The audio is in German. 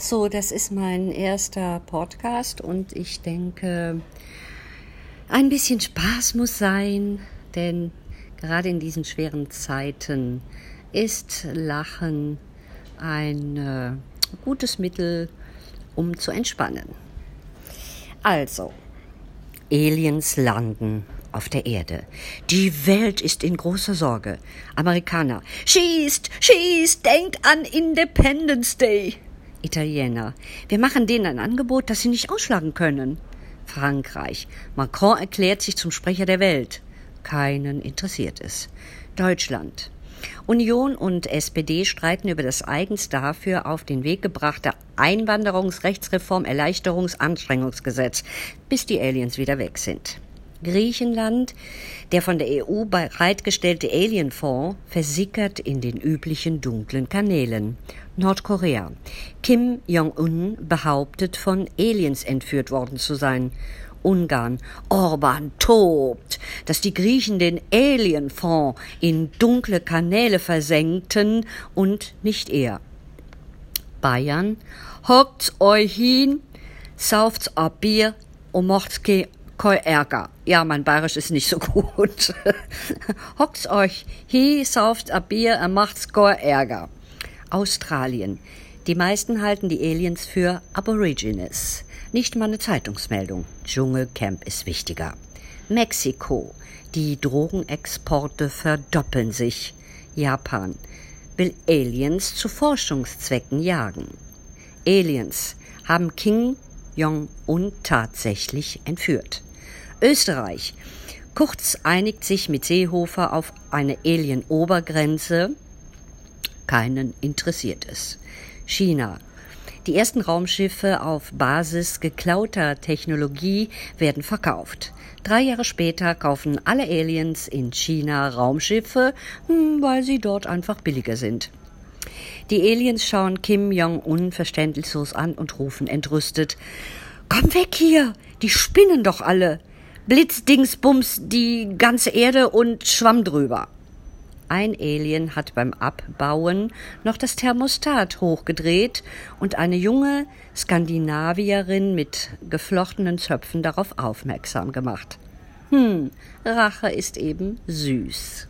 So, das ist mein erster Podcast und ich denke, ein bisschen Spaß muss sein, denn gerade in diesen schweren Zeiten ist Lachen ein äh, gutes Mittel, um zu entspannen. Also, Aliens landen auf der Erde. Die Welt ist in großer Sorge. Amerikaner, schießt, schießt, denkt an Independence Day. Italiener. Wir machen denen ein Angebot, das sie nicht ausschlagen können. Frankreich. Macron erklärt sich zum Sprecher der Welt. Keinen interessiert es. Deutschland. Union und SPD streiten über das eigens dafür auf den Weg gebrachte Einwanderungsrechtsreform Erleichterungsanstrengungsgesetz, bis die Aliens wieder weg sind. Griechenland, der von der EU bereitgestellte Alienfonds, versickert in den üblichen dunklen Kanälen. Nordkorea. Kim Jong-un behauptet, von Aliens entführt worden zu sein. Ungarn. Orban tobt, dass die Griechen den Alienfonds in dunkle Kanäle versenkten und nicht er. Bayern. Hockt's euch hin, sauft's a Bier und macht's kein Ärger. Ja, mein Bayerisch ist nicht so gut. Hockt's euch hi, sauft a Bier, und macht's kein Ärger. Australien. Die meisten halten die Aliens für Aborigines. Nicht mal eine Zeitungsmeldung. Dschungelcamp ist wichtiger. Mexiko. Die Drogenexporte verdoppeln sich. Japan will Aliens zu Forschungszwecken jagen. Aliens haben King Jong-un tatsächlich entführt. Österreich. Kurz einigt sich mit Seehofer auf eine Alien-Obergrenze. Keinen interessiert es. China. Die ersten Raumschiffe auf Basis geklauter Technologie werden verkauft. Drei Jahre später kaufen alle Aliens in China Raumschiffe, hm, weil sie dort einfach billiger sind. Die Aliens schauen Kim Jong-un verständnislos an und rufen entrüstet: Komm weg hier! Die spinnen doch alle! Blitzdingsbums die ganze Erde und Schwamm drüber. Ein Alien hat beim Abbauen noch das Thermostat hochgedreht und eine junge Skandinavierin mit geflochtenen Zöpfen darauf aufmerksam gemacht. Hm, Rache ist eben süß.